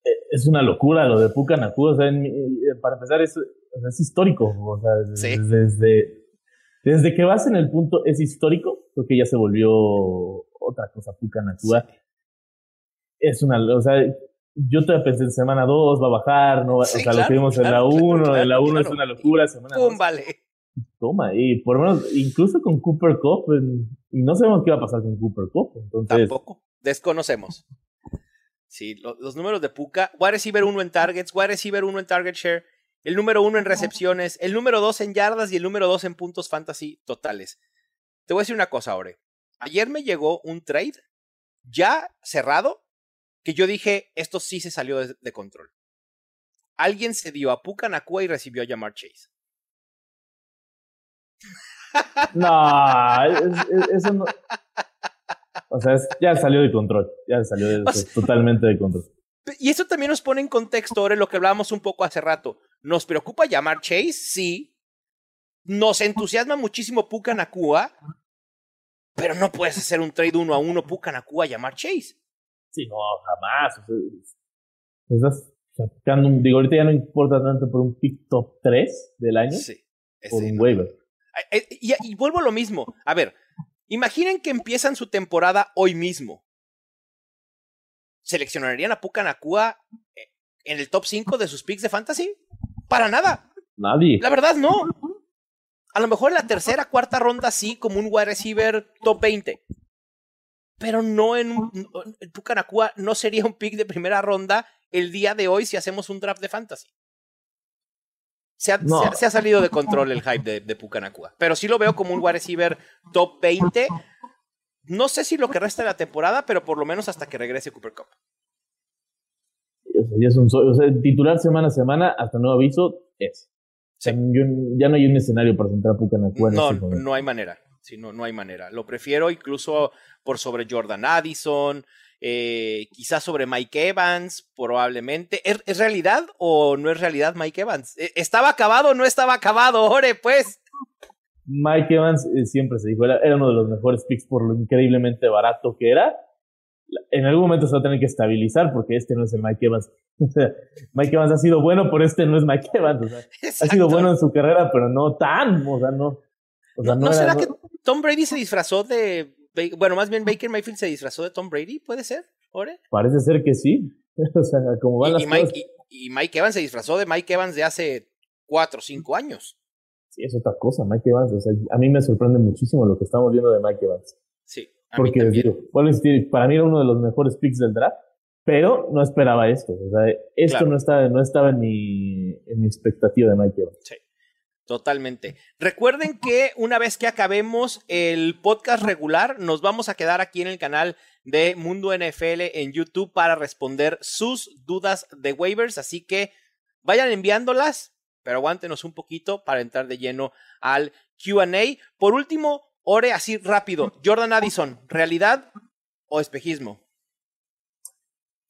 Eh, es una locura lo de Pucanacua, eh, para empezar es, histórico, o sea, desde desde que vas en el punto es histórico, creo que ya se volvió otra cosa, Pucanacua. Es una, o sea, yo todavía pensé en semana 2 va a bajar, no o sea, lo que vimos en la 1, en la 1 es una locura, semana Pum, vale. Toma, y por lo menos, incluso con Cooper Cup, y no sabemos qué va a pasar con Cooper Cup, entonces. Tampoco, desconocemos. Sí, los números de Puka, wide receiver 1 en targets, wide receiver 1 en target share, el número uno en recepciones, el número dos en yardas y el número dos en puntos fantasy totales. Te voy a decir una cosa, Ore. Ayer me llegó un trade ya cerrado que yo dije, esto sí se salió de, control. Alguien se dio a Puka Nakua y recibió a Jamar Chase. No, eso no. O sea, ya salió de control. Ya salió totalmente de control. Y eso también nos pone en contexto, ahora lo que hablábamos un poco hace rato. ¿Nos preocupa llamar Chase? Sí. Nos entusiasma muchísimo Puka Nakua, pero no puedes hacer un trade uno a uno Puka Nakua llamar Chase. Sí, no, jamás. estás sacando un, digo, ahorita ya no importa tanto por un pick top 3 del año. Sí. Por un waiver. Y, y vuelvo a lo mismo. A ver, imaginen que empiezan su temporada hoy mismo ¿seleccionarían a Puka Nakua eh, en el top 5 de sus picks de fantasy? Para nada. Nakua La verdad, no. A lo mejor en la tercera, cuarta ronda sí, como un wide receiver top 20. Pero no en un. Puka Nakua no sería un pick de primera ronda el día de hoy si hacemos un draft de fantasy. Se ha, se ha, salido de control el hype de, de Pucanacua. Pero sí lo veo como un wide receiver top 20 no sé si lo que resta de la temporada, pero por lo menos hasta que regrese Cooper Cup. ya es un, titular semana a semana, hasta nuevo aviso, es. ya no hay un escenario para centrar a Pucanacua. No, no hay manera. Sí, no, no hay manera. Lo prefiero incluso por sobre Jordan Addison, eh, quizás sobre Mike Evans, probablemente. ¿Es, realidad o no es realidad Mike Evans? ¿E, ¿Estaba acabado o no estaba acabado? Ore, pues. Mike Evans eh, siempre se dijo, era, uno de los mejores picks por lo increíblemente barato que era. En algún momento se va a tener que estabilizar porque este no es el Mike Evans. Mike Evans ha sido bueno, pero este no es Mike Evans. ha sido bueno en su carrera, pero no tan. O sea, no. ¿No, será que Tom Brady se disfrazó de. Bueno, más bien Baker Mayfield se disfrazó de Tom Brady? ¿Puede ser? ¿Ore? Parece ser que sí. o sea, como van y, las Mike, y Mike Evans se disfrazó de Mike Evans de hace cuatro o cinco años. Sí, es otra cosa, Mike Evans. O sea, a mí me sorprende muchísimo lo que estamos viendo de Mike Evans. Sí. A Porque, digo, para mí era uno de los mejores picks del draft, pero no esperaba esto. O sea, esto no, estaba, no estaba en mi, en mi expectativa de Mike Evans. Sí. Totalmente. Recuerden que una vez que acabemos el podcast regular, nos vamos a quedar aquí en el canal de Mundo NFL en YouTube para responder sus dudas de waivers. Así que vayan enviándolas, pero aguántenos un poquito para entrar de lleno al QA. Por último, ore así rápido. Jordan Addison, ¿realidad o espejismo?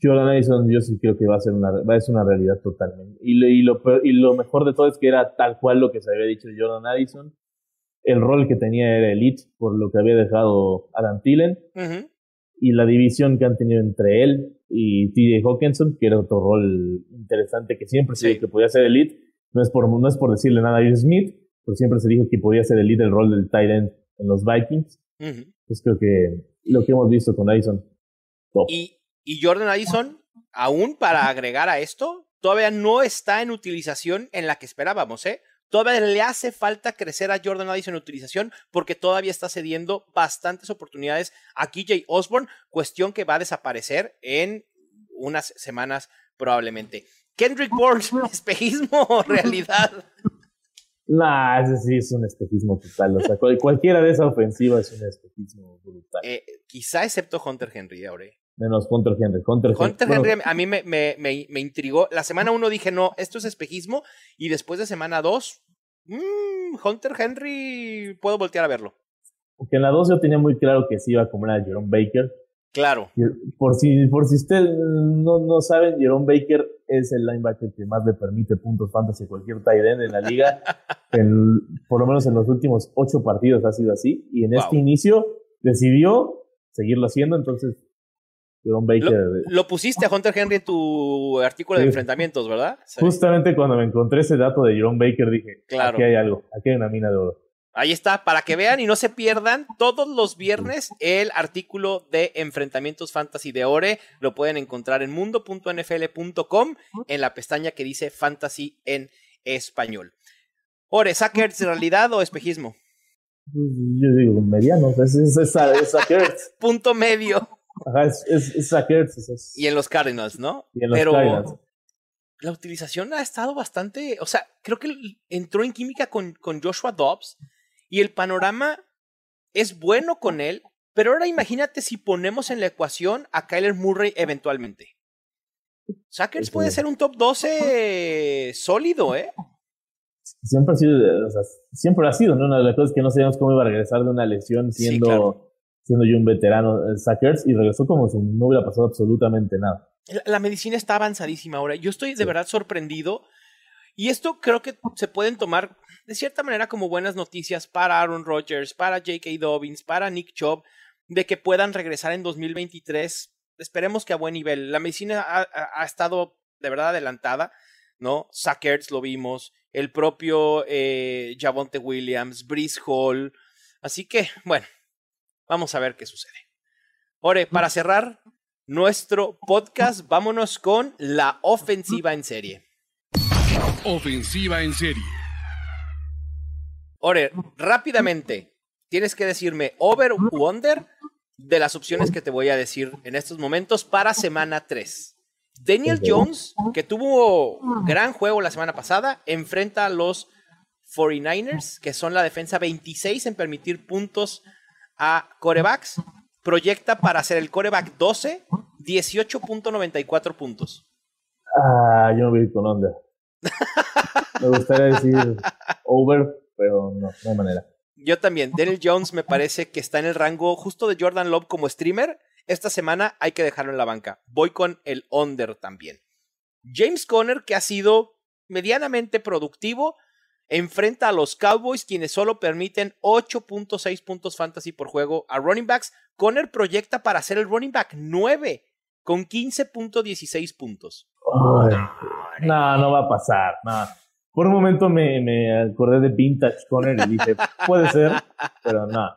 Jordan Addison yo sí creo que va a ser una, va a ser una realidad totalmente. Y lo, y, lo, y lo mejor de todo es que era tal cual lo que se había dicho de Jordan Addison. El rol que tenía era elite, por lo que había dejado Adam Thielen. Y la división que han tenido entre él y TJ Hawkinson, que era otro rol interesante que siempre se dijo que podía ser elite. No es por, no es por decirle nada a Will Smith, pero siempre se dijo que podía ser el rol del tight end en los Vikings. Pues creo que lo que hemos visto con Addison, top. Y y Jordan Addison, aún para agregar a esto, todavía no está en utilización en la que esperábamos, ¿eh? Todavía le hace falta crecer a Jordan Addison en utilización porque todavía está cediendo bastantes oportunidades a KJ Osborne, cuestión que va a desaparecer en unas semanas probablemente. Kendrick Bourne, espejismo o realidad. Nah, ese sí es un espejismo total. O sea, cualquiera de esa ofensiva es un espejismo brutal. Eh, quizá excepto Hunter Henry, ahora. Menos Hunter Henry. Hunter, Henry a mí me, me, me, intrigó. La semana uno dije, no, esto es espejismo. Y después de semana dos, mmm, Hunter Henry, puedo voltear a verlo. Porque en la dos yo tenía muy claro que sí iba a comer a Jerome Baker. Claro. Por si, por si usted no, no saben, Jerome Baker es el linebacker que más le permite puntos fantasy a cualquier tight end en la liga. por lo menos en los últimos ocho partidos ha sido así. Y en este inicio decidió seguirlo haciendo. Entonces, lo, pusiste a Hunter Henry en tu artículo de enfrentamientos, ¿verdad? Justamente cuando me encontré ese dato de Jerome Baker dije, claro. aquí hay algo, aquí hay una mina de oro. Ahí está, para que vean y no se pierdan todos los viernes el artículo de enfrentamientos fantasy de Ore. Lo pueden encontrar en mundo.nfl.com en la pestaña que dice fantasy en español. Ore, ¿Sackers realidad o espejismo? Pues, yo digo mediano, es, es, es, Punto medio. Ajá, es, es, Y en los Cardinals, ¿no? Y en los Pero la utilización ha estado bastante. O sea, creo que entró en química con, con Joshua Dobbs y el panorama es bueno con él. Pero ahora imagínate si ponemos en la ecuación a Kyler Murray eventualmente. Sackers puede ser un top 12 sólido, ¿eh? Siempre ha sido, o sea, siempre ha sido, ¿no? Una de las cosas que no sabíamos cómo iba a regresar de una lesión siendo siendo yo un veterano en Sackers y regresó como si no hubiera pasado absolutamente nada. La, medicina está avanzadísima ahora. Yo estoy de verdad sorprendido. Y esto creo que se pueden tomar de cierta manera como buenas noticias para Aaron Rodgers, para J.K. Dobbins, para Nick Chubb, de que puedan regresar en 2023. Esperemos que a buen nivel. La medicina ha, estado de verdad adelantada, ¿no? Sackers lo vimos, el propio eh, Javonte Williams, Brice Hall. Así que, bueno, Vamos a ver qué sucede. Ore, para cerrar nuestro podcast, vámonos con la ofensiva en serie. Ofensiva en serie. Ore, rápidamente, tienes que decirme over u under de las opciones que te voy a decir en estos momentos para semana 3. Daniel Jones, que tuvo gran juego la semana pasada, enfrenta a los 49ers, que son la defensa 26 en permitir puntos a corebacks, proyecta para ser el coreback 12, 18.94 puntos. Ah, yo no voy con onda. me gustaría decir over, pero no, no hay manera. Yo también. Daniel Jones me parece que está en el rango justo de Jordan Love como streamer. Esta semana hay que dejarlo en la banca. Voy con el under también. James Conner, que ha sido medianamente productivo, enfrenta a los Cowboys, quienes solo permiten 8.6 puntos fantasy por juego a running backs. Conner proyecta para ser el running back 9 con 15.16 puntos. no, no va a pasar. Por un momento me, me, acordé de Vintage Conner y dije, puede ser, pero no.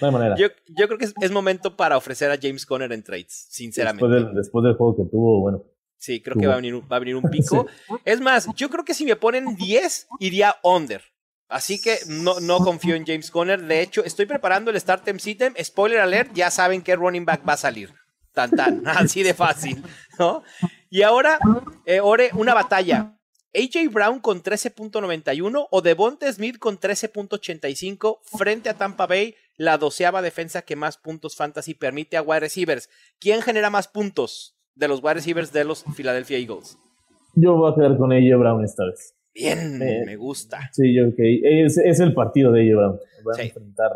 No hay manera. Yo, yo creo que es, momento para ofrecer a James Conner en trades, sinceramente. Después después del juego que tuvo, bueno. Sí, creo que va a venir, va a venir un pico. Es más, yo creo que si me ponen 10, iría under. Así que no, no confío en James Conner. De hecho, estoy preparando el Start Time System. Spoiler alert, ya saben qué running back va a salir. Tan tan, así de fácil, ¿no? Y ahora, eh, Ore, una batalla. AJ Brown con 13.91 o Devonta Smith con 13.85 frente a Tampa Bay, la doceava defensa que más puntos fantasy permite a wide receivers. ¿Quién genera más puntos de los wide receivers de los Philadelphia Eagles? Yo voy a quedar con AJ Brown esta vez. Bien, eh, me gusta. Sí, yo que es, es, el partido de AJ Brown. Voy a enfrentar,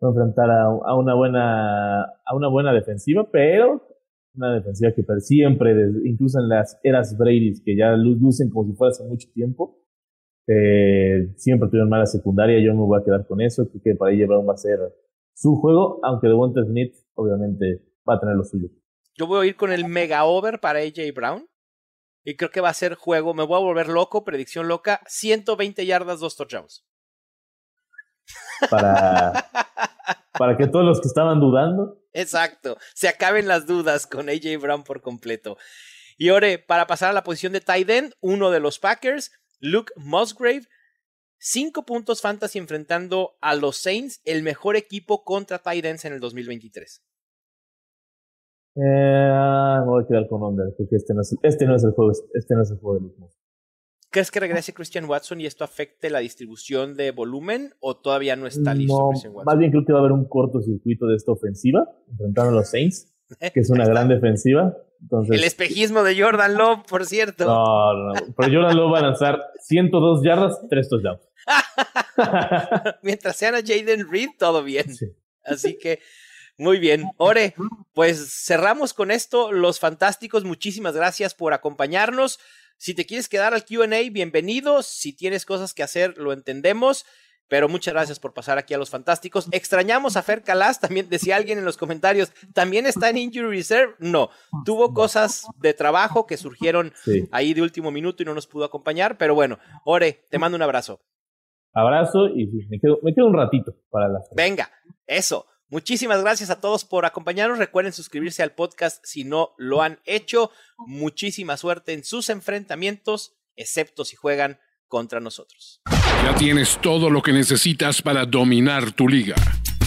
voy a, enfrentar a, a, una buena a una buena defensiva, pero una defensiva que siempre, incluso en las eras Brady, que ya lucen como si fuera hace mucho tiempo, eh, siempre tuvieron mala secundaria. Yo me voy a quedar con eso. Creo que para ella Brown va a ser su juego, aunque Devonta Smith obviamente va a tener lo suyo. Yo voy a ir con el mega over para AJ Brown. Y creo que va a ser juego. Me voy a volver loco, predicción loca. 120 yardas, dos touchdowns. Para, para que todos los que estaban dudando Exacto. Se acaben las dudas con AJ Brown por completo. Y ahora, para pasar a la posición de tight end, uno de los Packers, Luke Musgrave, cinco puntos fantasy enfrentando a los Saints, el mejor equipo contra tight ends en el 2023. Eh, me voy a quedar con Under, porque este no es, este no es el juego, este no es el juego de Luke. ¿Crees que regrese Christian Watson y esto afecte la distribución de volumen o todavía no está listo Christian Watson? Más bien creo que va a haber un cortocircuito de esta ofensiva, enfrentando a los Saints, que es una gran defensiva. Entonces, el espejismo de Jordan Love, por cierto. No, no, pero Jordan Love va a lanzar 102 yardas, 3 touchdowns. Mientras sean a Jaden Reed, todo bien. Así que, muy bien. Ore, pues cerramos con esto. Los fantásticos, muchísimas gracias por acompañarnos. Si te quieres quedar al QA, bienvenido. Si tienes cosas que hacer, lo entendemos. Pero muchas gracias por pasar aquí a los fantásticos. Extrañamos a Fer Calas, también decía alguien en los comentarios, ¿también está en Injury Reserve? No, tuvo cosas de trabajo que surgieron ahí de último minuto y no nos pudo acompañar, pero bueno, Ore, te mando un abrazo. Abrazo y me quedo, me quedo un ratito para la... Venga, eso. Muchísimas gracias a todos por acompañarnos. Recuerden suscribirse al podcast si no lo han hecho. Muchísima suerte en sus enfrentamientos, excepto si juegan contra nosotros. Ya tienes todo lo que necesitas para dominar tu liga.